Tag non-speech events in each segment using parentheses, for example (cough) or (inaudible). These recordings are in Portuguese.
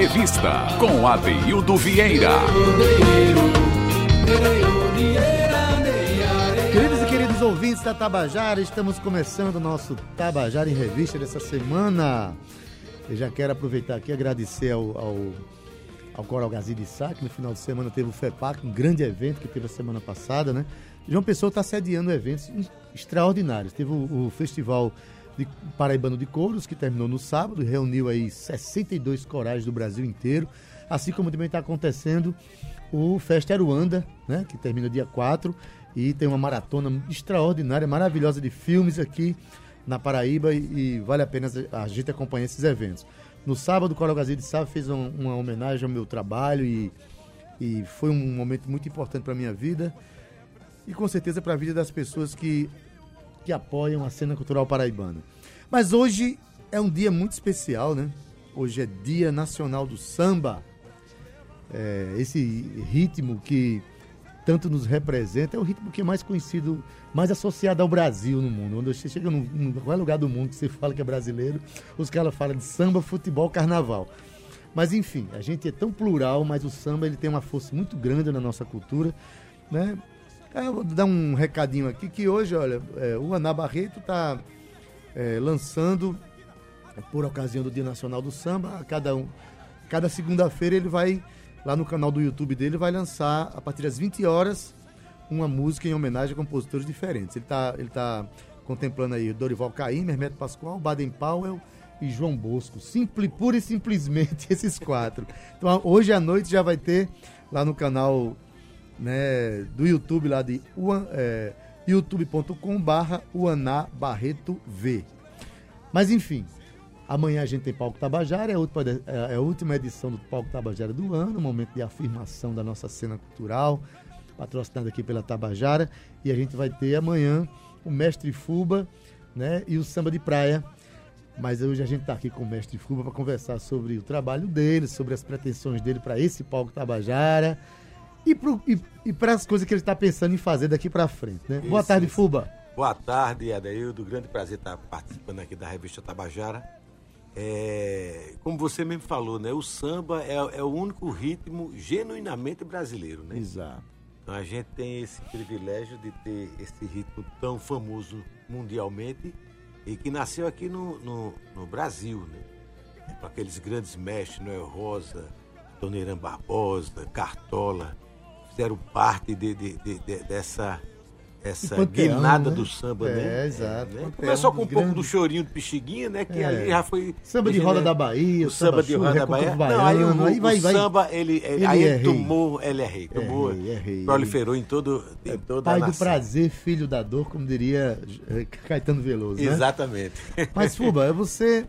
Revista, com Adeildo Vieira. Queridos e queridos ouvintes da Tabajara, estamos começando o nosso Tabajara em Revista dessa semana. Eu já quero aproveitar aqui e agradecer ao, ao, ao Coral Gazi de Sá, que no final de semana teve o FEPAC, um grande evento que teve a semana passada, né? João Pessoa está sediando eventos extraordinários. Teve o, o Festival de Paraibano de Couros, que terminou no sábado, reuniu aí 62 corais do Brasil inteiro, assim como também está acontecendo o Festa Aruanda, né, que termina dia 4, e tem uma maratona extraordinária, maravilhosa de filmes aqui na Paraíba e, e vale a pena a gente acompanhar esses eventos. No sábado, o Coral Gazeta de Sá fez um, uma homenagem ao meu trabalho e, e foi um momento muito importante para a minha vida e com certeza para a vida das pessoas que que apoiam a cena cultural paraibana. Mas hoje é um dia muito especial, né? Hoje é Dia Nacional do Samba. É, esse ritmo que tanto nos representa é o ritmo que é mais conhecido, mais associado ao Brasil no mundo. Quando você chega em qualquer lugar do mundo que você fala que é brasileiro, os caras falam de samba, futebol, carnaval. Mas enfim, a gente é tão plural, mas o samba ele tem uma força muito grande na nossa cultura, né? É, eu vou dar um recadinho aqui que hoje, olha, é, o Aná Barreto está é, lançando, por ocasião do Dia Nacional do Samba, cada, um, cada segunda-feira ele vai, lá no canal do YouTube dele, vai lançar, a partir das 20 horas, uma música em homenagem a compositores diferentes. Ele está ele tá contemplando aí Dorival Caymmi, Hermeto Pascoal, Baden Powell e João Bosco. Simples, pura e simplesmente (laughs) esses quatro. Então hoje à noite já vai ter lá no canal né, do YouTube lá de é, youtube.com barra Uaná Barreto V. Mas enfim, amanhã a gente tem Palco Tabajara, é a, última, é a última edição do Palco Tabajara do ano, momento de afirmação da nossa cena cultural, patrocinado aqui pela Tabajara, e a gente vai ter amanhã o Mestre Fuba né, e o Samba de Praia. Mas hoje a gente está aqui com o Mestre Fuba para conversar sobre o trabalho dele, sobre as pretensões dele para esse Palco Tabajara e, e, e para as coisas que ele está pensando em fazer daqui para frente. Né? Isso, Boa tarde, isso. Fuba. Boa tarde, Adaildo. Grande prazer estar participando aqui da revista Tabajara. É, como você mesmo falou, né? O samba é, é, o único ritmo genuinamente brasileiro, né? Exato. Então a gente tem esse privilégio de ter esse ritmo tão famoso mundialmente e que nasceu aqui no, no, no Brasil, né? Com aqueles grandes mestres, Noel Rosa, Dona Barbosa, Cartola, fizeram parte de, de, de, de dessa essa panteão, guinada né? do samba, é, né? Exato. É, né? Começou com um pouco do chorinho do Pixiguinha, né? Que é. ali já foi. Samba de roda da Bahia, o samba, samba de roda da Bahia. Não, aí o, aí vai, o vai. samba, ele, ele, ele aí é ele tomou, ele é rei, tomou, é rei, é rei, proliferou em todo. Em toda pai do prazer, filho da dor, como diria eh, Caetano Veloso. Né? Exatamente. Mas, Fuba, você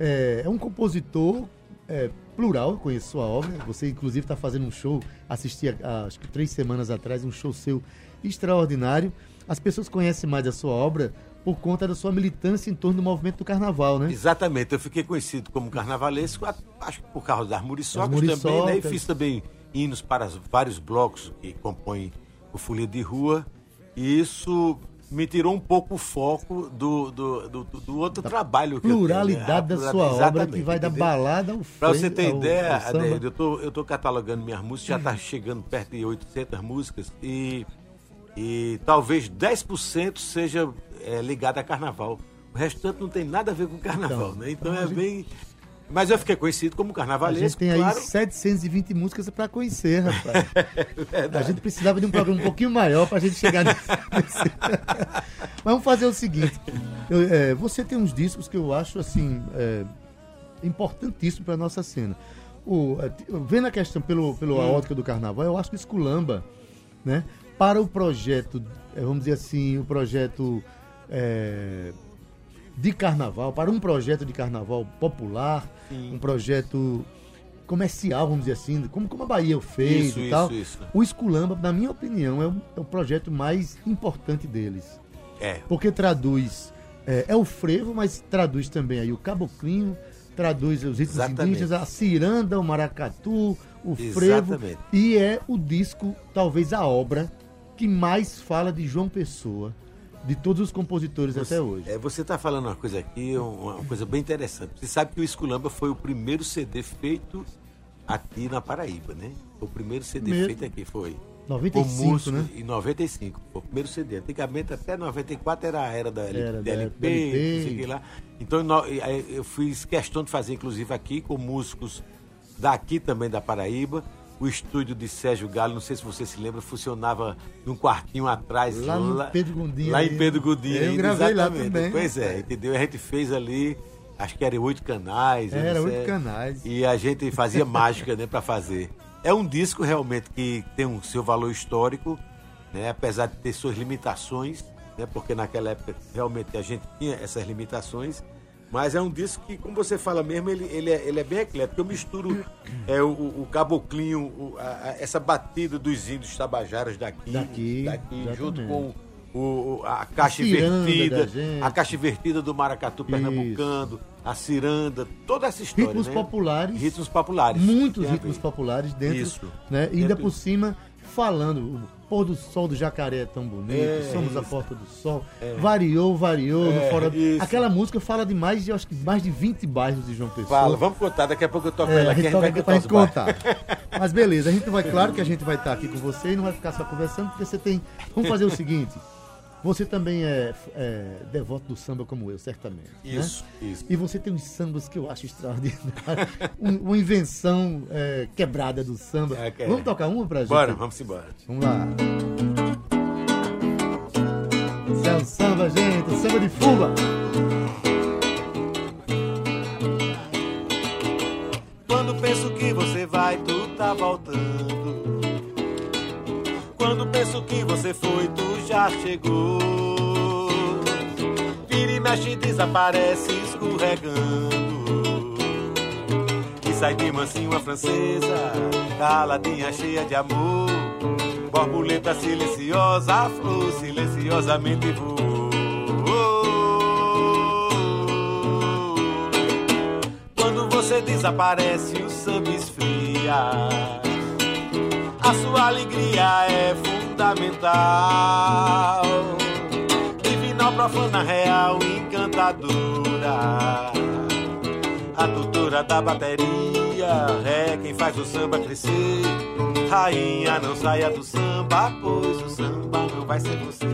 é, é um compositor é, plural, eu conheço sua obra. Você, inclusive, está fazendo um show, assisti, a, acho que três semanas atrás, um show seu extraordinário. As pessoas conhecem mais a sua obra por conta da sua militância em torno do movimento do carnaval, né? Exatamente. Eu fiquei conhecido como carnavalesco, acho que por causa das muriçocas, também, né? E fiz também hinos para vários blocos que compõem o Folia de Rua. E isso me tirou um pouco o foco do, do, do, do outro da trabalho que pluralidade eu tenho, né? da sua obra que vai da balada ao Para você ter ao, ideia, ao eu tô, eu tô catalogando minhas músicas, já está chegando perto de 800 músicas e, e talvez 10% seja é, ligado a carnaval. O restante não tem nada a ver com carnaval, então, né? Então, então é gente... bem mas eu fiquei conhecido como carnavalesco. A gente tem claro. aí 720 músicas para conhecer, rapaz. (laughs) a gente precisava de um programa um pouquinho maior para a gente chegar nesse. (laughs) (laughs) Mas vamos fazer o seguinte: eu, é, você tem uns discos que eu acho assim é, importantíssimo para nossa cena. O, é, vendo a questão pelo, pelo hum. ótica do carnaval, eu acho que esculamba, né? Para o projeto, é, vamos dizer assim, o projeto é, de carnaval, para um projeto de carnaval popular, Sim. um projeto comercial, vamos dizer assim, como, como a Bahia fez isso, e tal. Isso, isso. O Esculamba, na minha opinião, é o, é o projeto mais importante deles. É. Porque traduz. É, é, o frevo, mas traduz também aí o caboclinho, traduz os ritmos Exatamente. indígenas, a ciranda, o maracatu, o frevo. Exatamente. E é o disco, talvez a obra, que mais fala de João Pessoa de todos os compositores você, até hoje. É, você está falando uma coisa aqui, uma, uma, coisa bem interessante. Você sabe que o Esculamba foi o primeiro CD feito aqui na Paraíba, né? O primeiro CD Mesmo. feito aqui foi. 95, músico, né? Em 95, foi o primeiro CD. Antigamente, até 94 era a era da, era DLP, da LP. lá. Então eu fiz questão de fazer, inclusive, aqui com músicos daqui também da Paraíba o estúdio de Sérgio Galo, não sei se você se lembra, funcionava num quartinho atrás. Lá, lá em Pedro Gondim. Lá em Pedro Gondim. Eu ainda, gravei exatamente. lá também. Pois é, entendeu? A gente fez ali, acho que eram oito canais. Era oito canais. E a gente fazia mágica, né, para fazer. É um disco realmente que tem o um seu valor histórico, né, apesar de ter suas limitações, né, porque naquela época realmente a gente tinha essas limitações mas é um disco que, como você fala mesmo, ele, ele, é, ele é bem eclético. Eu misturo é, o, o caboclinho, o, a, essa batida dos índios tabajaras daqui, daqui, daqui junto com o, a caixa invertida, a caixa invertida do maracatu pernambucano, a ciranda, toda essa história. Ritmos né? populares. Ritmos populares. Muitos ritmos populares dentro. Isso. Né? E ainda por cima, falando pôr do sol do jacaré é tão bonito, é, somos isso. a porta do sol. É. Variou, variou, é, fora. Isso. Aquela música fala de mais de, acho que mais de 20 bairros de João Pessoa. Fala, vamos contar, daqui a pouco eu toco é, ela aqui, a gente, a gente vai contar. Mas beleza, a gente vai, claro que a gente vai estar aqui com você e não vai ficar só conversando, porque você tem. Vamos fazer o seguinte. Você também é, é, devoto do samba como eu, certamente. Né? Isso, né? isso. E você tem uns sambas que eu acho extraordinário. um, uma invenção é, quebrada do samba. É, é, vamos tocar uma pra gente? Bora, vamos embora. Vamos lá. Esse é o samba, gente, o samba de fuga. Quando penso que você vai, tu tá voltando. Penso que você foi, tu já chegou. Vira e mexe, desaparece escorregando. E sai de mansinho a francesa, caladinha cheia de amor. Borboleta silenciosa, a flor silenciosamente voou. Quando você desaparece, o samba esfria a sua alegria é fundamental. Divinal, profana, real, encantadora. A tutora da bateria é quem faz o samba crescer. Rainha, não saia do samba, pois o samba não vai ser você.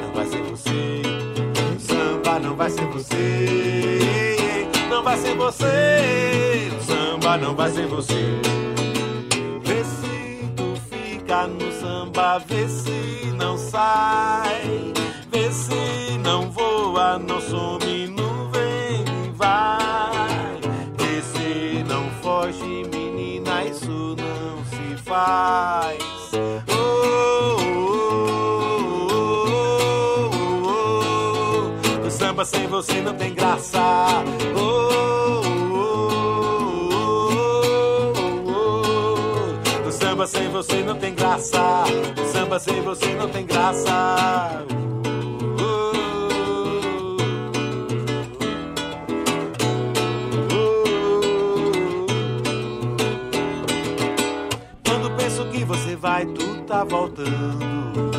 Não vai ser você. O samba não vai ser você. Não vai ser você. O samba não vai ser você no samba, vê se não sai, vê se não voa, não some, não vem vai, vê se não foge, menina, isso não se faz. Oh, oh, oh, o samba sem você não tem graça. Sem você não tem graça. Samba sem você não tem graça. Quando penso que você vai, tu tá voltando.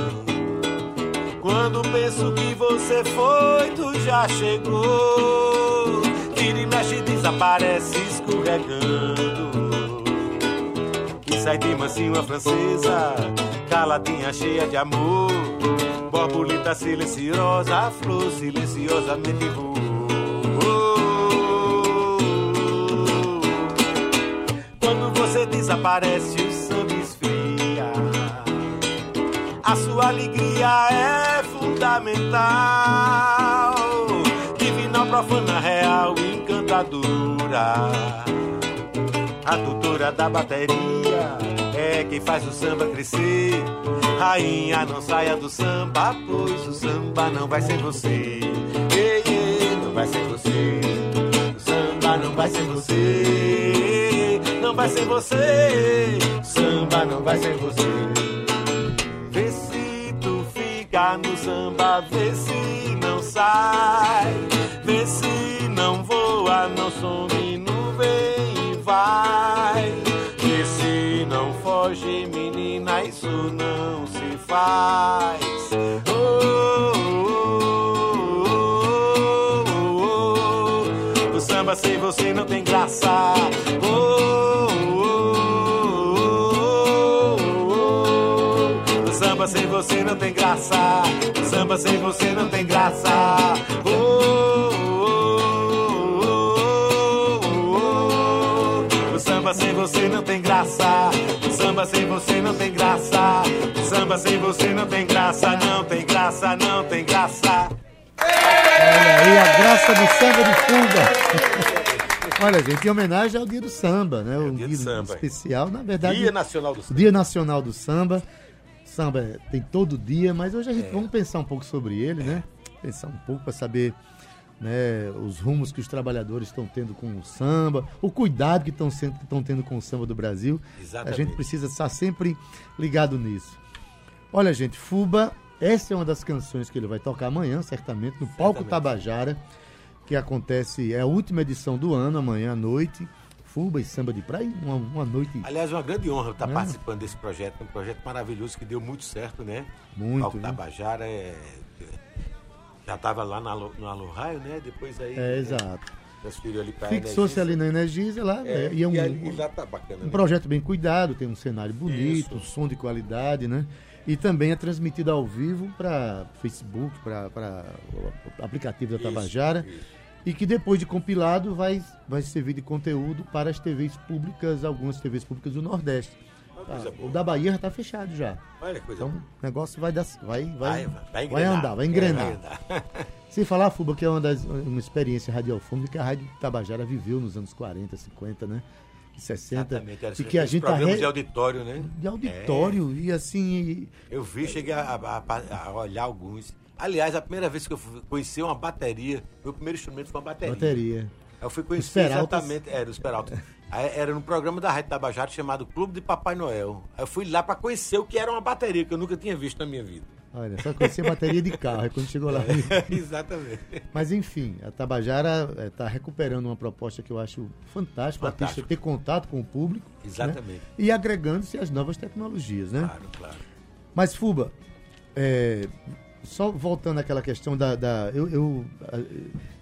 Quando penso que você foi, tu já chegou. Vira e mexe, desaparece escorregando sai de mansinho a francesa, caladinha cheia de amor, borboleta silenciosa, a flor silenciosamente voou. Quando você desaparece, o samba esfria. A sua alegria é fundamental, divina, profana, real, encantadora a tutora da bateria é quem faz o samba crescer. Rainha, não saia do samba, pois o samba não vai ser você. vai ser você. O samba não vai ser você. Não vai ser você. O samba não vai ser você. Vê se tu fica no samba, vê se não sai. Vê se não voa, não some e vai. Vê se não foge, menina, isso não se faz. Oh, oh, oh, oh. O samba sem você não tem graça. Oh, oh, oh, oh. O samba sem você não tem graça. O samba sem você não tem graça. Você não tem graça. Samba sem você não tem graça. Samba sem você não tem graça. Não tem graça, não tem graça. Olha aí a graça do samba de fuga. (laughs) Olha, gente, em homenagem ao Dia do Samba, né? o dia do samba. especial, na verdade. Dia Nacional do Samba. Dia Nacional do Samba. Samba é- tem todo dia, mas hoje a gente vamos pensar um pouco sobre ele, né? Pensar um pouco para saber né, os rumos que os trabalhadores estão tendo com o samba, o cuidado que estão sendo- que estão tendo com o samba do Brasil. A Exatamente. gente precisa estar sempre ligado nisso. Olha, gente, Fuba, essa é uma das canções que ele vai tocar amanhã, certamente, no Palco Certamente. Tabajara, que acontece, é a última edição do ano, amanhã à noite. Fuba e samba de praia, uma, uma noite Aliás, é uma grande honra estar É. participando desse projeto, um projeto maravilhoso que deu muito certo, né? Muito, Palco viu? Tabajara é, já estava lá na, no Alô Raio, né? Depois aí É, né, exato. transferiu ali para Fixou-se ali na Energisa lá, É, é, e é um, e, lá tá bacana. um né? projeto bem cuidado, tem um cenário bonito, Isso. um som de qualidade, né? E também é transmitido ao vivo para Facebook, para aplicativo da Isso, Tabajara. isso. E que depois de compilado vai, vai servir de conteúdo para as TVs públicas, algumas TVs públicas do Nordeste. Tá, o da Bahia já está fechado já. Olha que coisa Então boa. o negócio vai dar, vai, vai, Vai, vai, vai engrenar. andar, vai É, engrenar. vai andar. Sem falar, Fuba, que é uma, das, uma experiência radiofônica que a Rádio Tabajara viveu nos anos 40, 50, né? E 60. Exatamente. Era E que a gente tá programas re- de auditório, né? de auditório e assim. Eu vi, cheguei a, a- a olhar alguns. Aliás, a primeira vez que eu fui conhecer uma bateria, meu primeiro instrumento foi uma bateria. Bateria. Eu fui conhecer exatamente, era os Peraltas. Aí Era num programa da Rádio Tabajara chamado Clube de Papai Noel. Eu fui lá para conhecer o que era uma bateria, que eu nunca tinha visto na minha vida. Olha, só conhecia bateria de carro, aí quando chegou lá. (laughs) Exatamente. Mas enfim, a Tabajara está recuperando uma proposta que eu acho fantástica, o artista ter contato com o público. né? Exatamente. E agregando-se às novas tecnologias, né? Claro, claro. Mas, Fuba, é, só voltando àquela questão da. da- eu eu,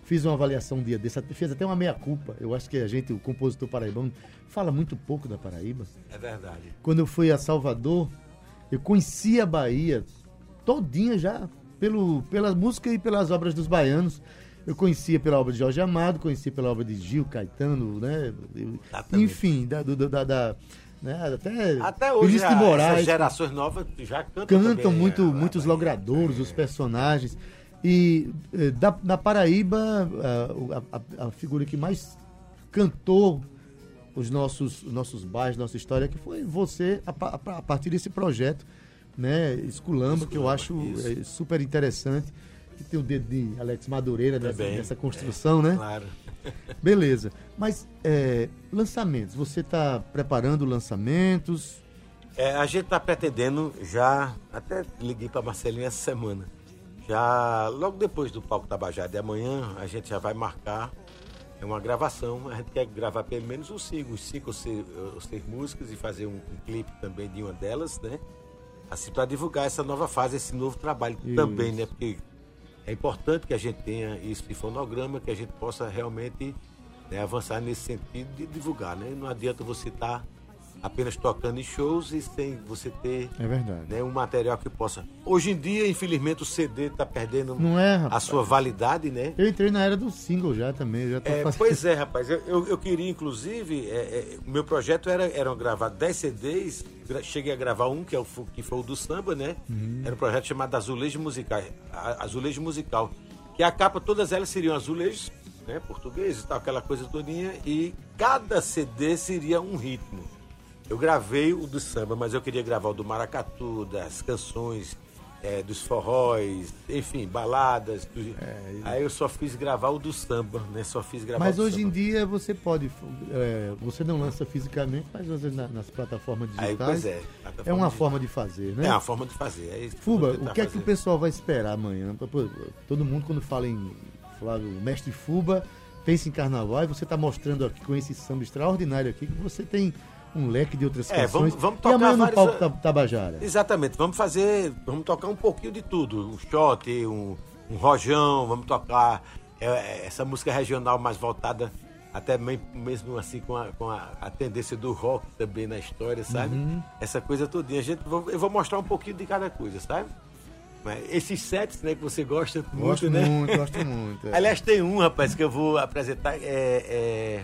fiz uma avaliação um dia desse, fiz até uma meia-culpa. Eu acho que a gente, o compositor paraibano, fala muito pouco da Paraíba. É verdade. Quando eu fui a Salvador, eu conheci a Bahia todinha já, pelo, pela música e pelas obras dos baianos. Eu conhecia pela obra de Jorge Amado, conhecia pela obra de Gil, Caetano, né? Exatamente. enfim, da, do- da, da- né? até, Até hoje, Vinícius a, de Moraes, essas gerações novas já cantam cantam também, muito, a muitos Bahia. logradouros, os personagens. E eh, da, na Paraíba, ah, a, a- a figura que mais cantou os nossos, os nossos bairros, nossa história, que foi você, a, a partir desse projeto, né, Esculamba, que eu Esculamba, acho isso. eh, super interessante. Que tem o dedo de Alex Madureira nessa, Também, nessa construção, né? Claro. (laughs) Beleza. Mas eh, lançamentos, você está preparando lançamentos? É, a gente está pretendendo já, até liguei para Marcelinho essa semana, já logo depois do Palco Tabajara de amanhã, a gente já vai marcar é uma gravação. A gente quer gravar pelo menos uns cinco, uns cinco ou seis, ou seis músicas e fazer um, um clipe também de uma delas, né? Assim, para divulgar essa nova fase, esse novo trabalho Isso. também, né? Porque é importante que a gente tenha isso de fonograma, que a gente possa realmente né, avançar nesse sentido de divulgar, né? Não adianta você estar apenas tocando em shows e sem você ter É verdade. né, um material que possa. Hoje em dia, infelizmente, o CD está perdendo Não é, a sua validade, né? Eu entrei na era do single já também. Já É, fazendo- pois é, (laughs) rapaz. Eu, eu, eu queria, inclusive, é, é, o meu projeto era, era gravar 10 CDs. Cheguei a gravar um, que, é o, que foi o do samba, né? Uhum. Era um projeto chamado Azulejo Musical. Azulejo Musical. Que a capa, todas elas seriam azulejos, né? Portugueses tal, aquela coisa todinha. E cada CD seria um ritmo. Eu gravei o do samba, mas eu queria gravar o do maracatu, das canções é, dos forróis, enfim, baladas. do- Aí eu só fiz gravar o do samba, né? Só fiz gravar Mas hoje em samba. dia você pode. é, você não lança fisicamente, mas você na- nas plataformas Aí, digitais. pois é. É uma forma de fazer, né? É uma forma de fazer. É Fuba, o que é que o fazer. pessoal vai esperar amanhã? Todo mundo, quando fala em Flávio, mestre Fuba, pensa em carnaval e você está mostrando aqui com esse samba extraordinário aqui que você tem um leque de outras É, canções. vamos- vamos e tocar amanhã no vários- palco Tab- Tabajara. Exatamente, vamos fazer, vamos tocar um pouquinho de tudo, um shot, um, um rojão, vamos tocar é, é, essa música regional mais voltada até me- mesmo assim com, a, com a, a tendência do rock também na história, sabe? Uhum. Essa coisa todinha. A gente, eu vou mostrar um pouquinho de cada coisa, sabe? Mas Esses sets, né, que você gosta muito, Gosto né? muito, gosto muito. é. Aliás, tem um, rapaz, que eu vou apresentar. É, é...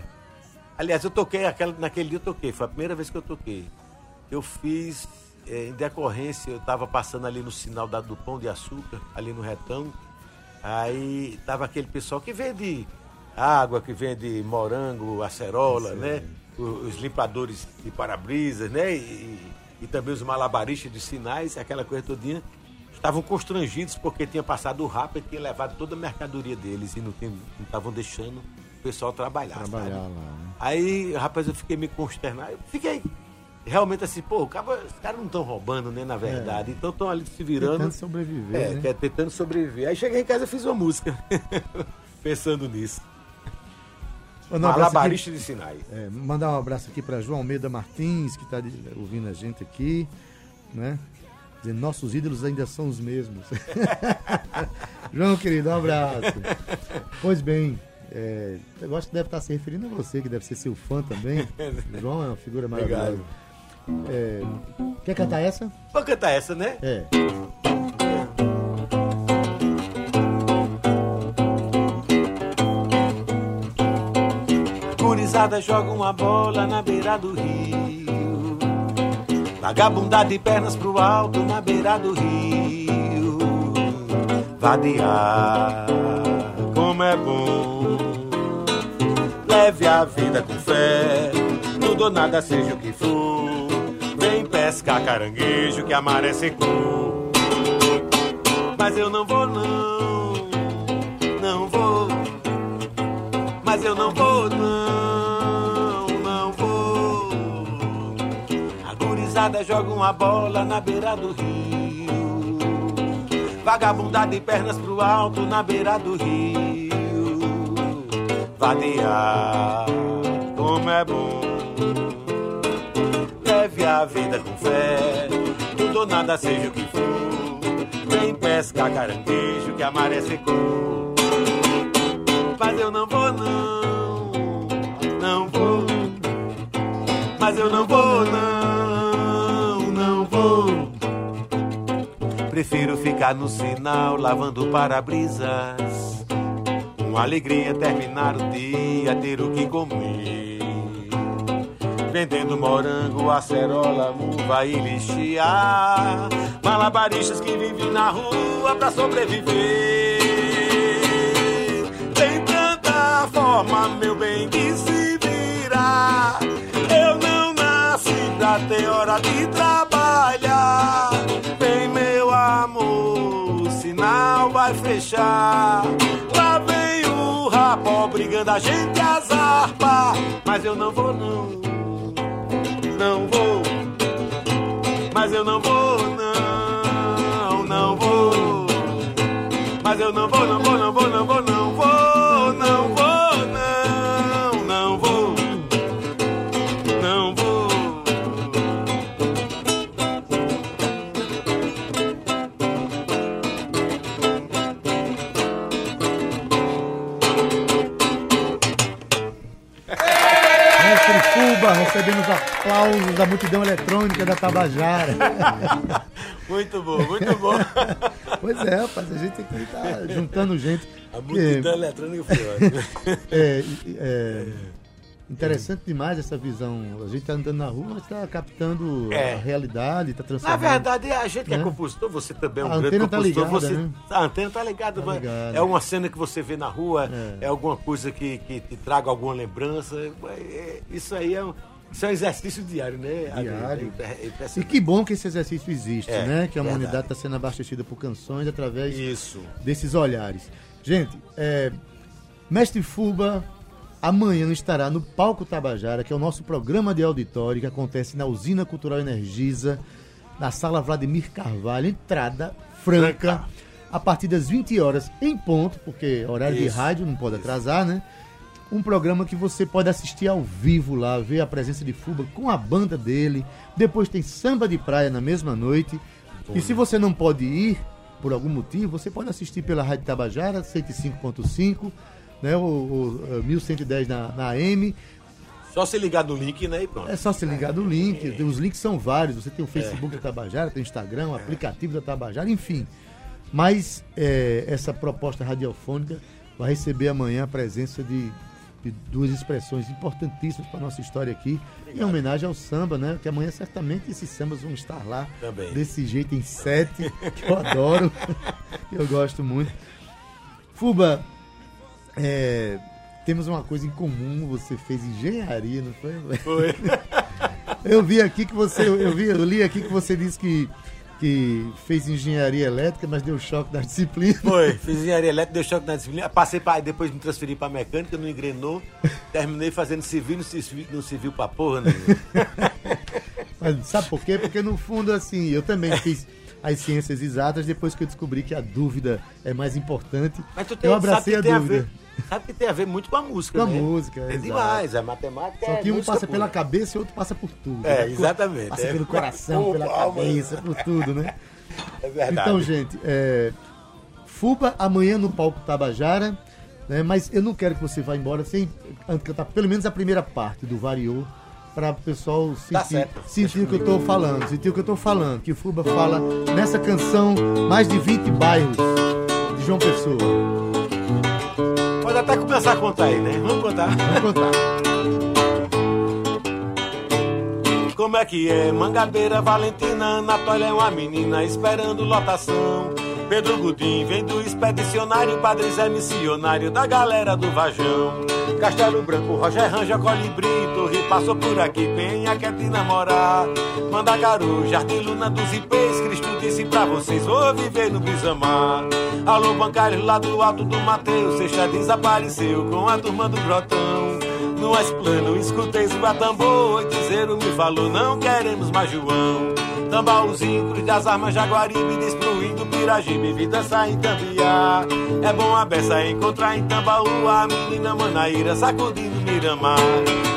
Aliás, eu toquei aquela, naquele dia eu toquei, foi a primeira vez que eu toquei. Eu fiz, é, em decorrência, eu estava passando ali no sinal da, do Pão de Açúcar, ali no retão. Aí tava aquele pessoal que vende água, que vende morango, acerola, né? O- Os limpadores de para-brisas, né? E, e também os malabaristas de sinais, aquela coisa todinha. Estavam constrangidos porque tinha passado o rápido e tinha levado toda a mercadoria deles e não estavam deixando pessoal trabalhar. Trabalhar sabe? lá. né? Aí, rapaz, eu fiquei me consternado. Eu fiquei realmente assim, pô, cara- os caras não estão roubando, né, na verdade. Então estão ali se virando. Tentando sobreviver. É, né? é tentando sobreviver. Aí cheguei em casa e fiz uma música. (laughs) Pensando nisso. Mandar um Malabarista de sinais. É, mandar um abraço aqui para João Almeida Martins, que está ouvindo a gente aqui, né? Dizendo, nossos ídolos ainda são os mesmos. (laughs) João, querido, um abraço. Pois bem, é, eu acho que deve estar se referindo a você, que deve ser seu fã também. (laughs) João é uma figura maravilhosa. É, quer cantar essa? Vou cantar essa, né? É. Gurizada joga uma bola na beira do rio. Vagabundar de pernas pro alto na beira do rio. Vadear, como é bom. Leve a vida com fé, tudo ou nada seja o que for. Vem pescar caranguejo que a maré secou. Mas eu não vou não, não vou. Mas eu não vou não, não vou. A gurizada joga uma bola na beira do rio. Vagabundar de pernas pro alto na beira do rio. Vadear, como é bom. Leve a vida com fé, tudo ou nada seja o que for. Vem pescar caranguejo que a maré secou. Mas eu não vou não, não vou. Mas eu não vou não, não vou. Prefiro ficar no sinal lavando para-brisas. Uma alegria terminar o dia, ter o que comer. Vendendo morango, acerola, muva e lixiá. Malabaristas que vivem na rua pra sobreviver. Tem tanta forma, meu bem, de se virar. Eu não nasci pra ter hora de trabalhar. Vem, meu amor, o sinal vai fechar. Lá vem rapó brigando a gente as harpas. Mas eu não vou, não. Não vou. Mas eu não vou, não. Não vou. Mas eu não vou, não vou, não vou, não vou, aplausos da multidão eletrônica da Tabajara. (laughs) Muito bom, muito bom. pois é, rapaz, a gente aqui tá juntando gente. A multidão eletrônica foi ótima. (laughs) É, é, interessante demais essa visão. A gente tá andando na rua, mas tá captando É. a realidade, tá Na transformando. verdade, a gente que é Né? compositor, você também é um A grande tá compositor. ligada, você, né? A antena tá ligada. Tá ligada. É uma cena que você vê na rua, É. é, alguma coisa que, que te traga alguma lembrança. é- é- isso aí é, um- Isso é um exercício diário, né? Diário. É, é E que bom que esse exercício existe, É, né? Que a verdade. humanidade está sendo abastecida por canções através Isso. desses olhares. Gente, é, Mestre Fuba amanhã estará no Palco Tabajara, que é o nosso programa de auditório que acontece na Usina Cultural Energisa, na Sala Vladimir Carvalho, entrada franca, Franca. a partir das 20 horas em ponto, porque horário de Isso, rádio não pode atrasar, né? Um programa que você pode assistir ao vivo lá, ver a presença de Fuba com a banda dele. Depois tem samba de praia na mesma noite. E se você não pode ir, por algum motivo, você pode assistir pela Rádio Tabajara, 105.5, né, o, o, eh, 1110 na, na AM. Só se ligar no link, né? E pronto. É só se ligar no link. Os links são vários. Você tem o Facebook da Tabajara, tem o Instagram, o aplicativo da Tabajara, enfim. Mas eh, essa proposta radiofônica vai receber amanhã a presença de, de duas expressões importantíssimas para a nossa história aqui, em homenagem ao samba, né? Que amanhã certamente esses sambas vão estar lá Também. desse jeito em sete, que eu adoro, que (laughs) eu gosto muito. Fuba, é, temos uma coisa em comum, você fez engenharia, não foi? Foi. (laughs) Eu vi aqui que você, eu vi, eu li aqui que você disse que, que fez engenharia elétrica, mas deu choque na disciplina. Foi. Fiz engenharia elétrica, deu choque na disciplina. Passei para depois me transferi para mecânica, não engrenou. Terminei fazendo civil, não civil, não civil pra porra nenhuma. (laughs) Mas sabe por quê? Porque no fundo, assim, eu também fiz as ciências exatas depois que eu descobri que a dúvida é mais importante. Mas tu tem, eu abracei a dúvida. Sabe que tem a ver muito com a música, Com a né? música, É exato. demais, a matemática Só é que um música passa pura. pela cabeça e outro passa por tudo. É, né? exatamente, Passa é. pelo coração, pela palma. cabeça, por tudo, né? É verdade. Então, gente, é, Fuba amanhã no palco Tabajara, né, mas eu não quero que você vá embora sem cantar pelo menos a primeira parte do Variou, para o pessoal Tá sentir, certo. sentir o que eu estou falando, sentir o que eu estou falando, que o Fuba fala nessa canção mais de 20 bairros de João Pessoa. Começar a contar aí, né? Vamos contar. Vamos contar. Como é que é? Mangabeira, Valentina, Anatólia é uma menina esperando lotação. Pedro Gudim vem do expedicionário, Padre Zé missionário da galera do Vajão. Castelo Branco, Roger Ranja, Colibri, Torre passou por aqui, Penha quer te namorar. Mandacaru, Jardim Luna dos Ipês, Cristo disse pra vocês, vou viver no Brisamar. Alô, bancário lá do alto do Mateus, sexta desapareceu com a turma do Grotão. No plano, escutei o tambor, dizeram me falou, não queremos mais João. Tambaúzinho, cruz das armas, Jaguaribe, destruindo Pirajibe, vi dançar em Tambiá. É bom a beça encontrar em Tambaú a menina Manaíra sacudindo Miramar.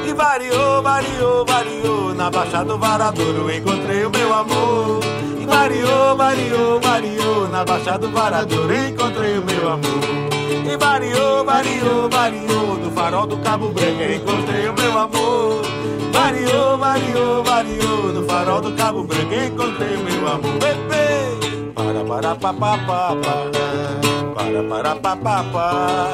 E variou, variou, variou, na Baixada do Varadouro encontrei o meu amor. E variou, variou, variou, na Baixada do Varadouro encontrei o meu amor. E variou, variou, variou No farol do Cabo Branco encontrei o meu amor Variou, variou, variou No farol do Cabo Branco encontrei o meu amor Bebê Para, para, pa, pa, pa, pa. Para, para, pa, pa, pa.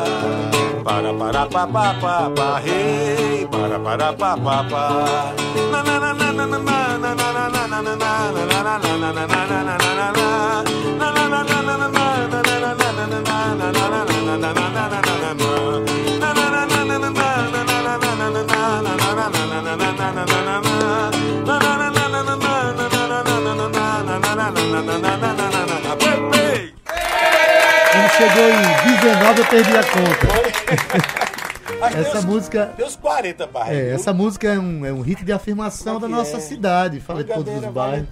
Para, para, pa, pa, pa, pa. Hey, para, para, pa, pa, pa. Na, na, na, na, na, na, na, na, na, na, na, na, na, na, quando chegou em 19, eu perdi a conta. (laughs) Essa música Deus 40 barras. É, essa música é um, é um hit de afirmação da que nossa é? cidade. Fala de todos os bairros.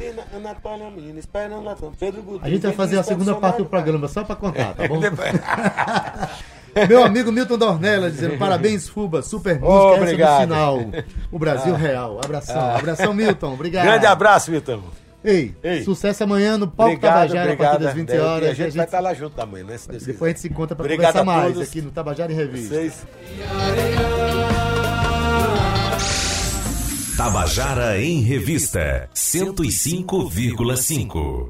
A gente vai fazer a segunda parte do programa só pra contar, tá (laughs) bom? (laughs) Meu amigo Milton Dornella dizendo parabéns, Fuba, super música essa do Obrigado. sinal. O Brasil real. Abração, abração, Milton. Obrigado. Grande abraço, Milton. Ei, Ei. sucesso amanhã no Palco Obrigado, Tabajara a obrigado. partir das 20 Daí horas. A gente vai estar lá junto amanhã, né? Se Deus Depois a gente se encontra pra Obrigado conversar a mais todos. aqui no Tabajara em Revista. Vocês. Tabajara em Revista 105,5.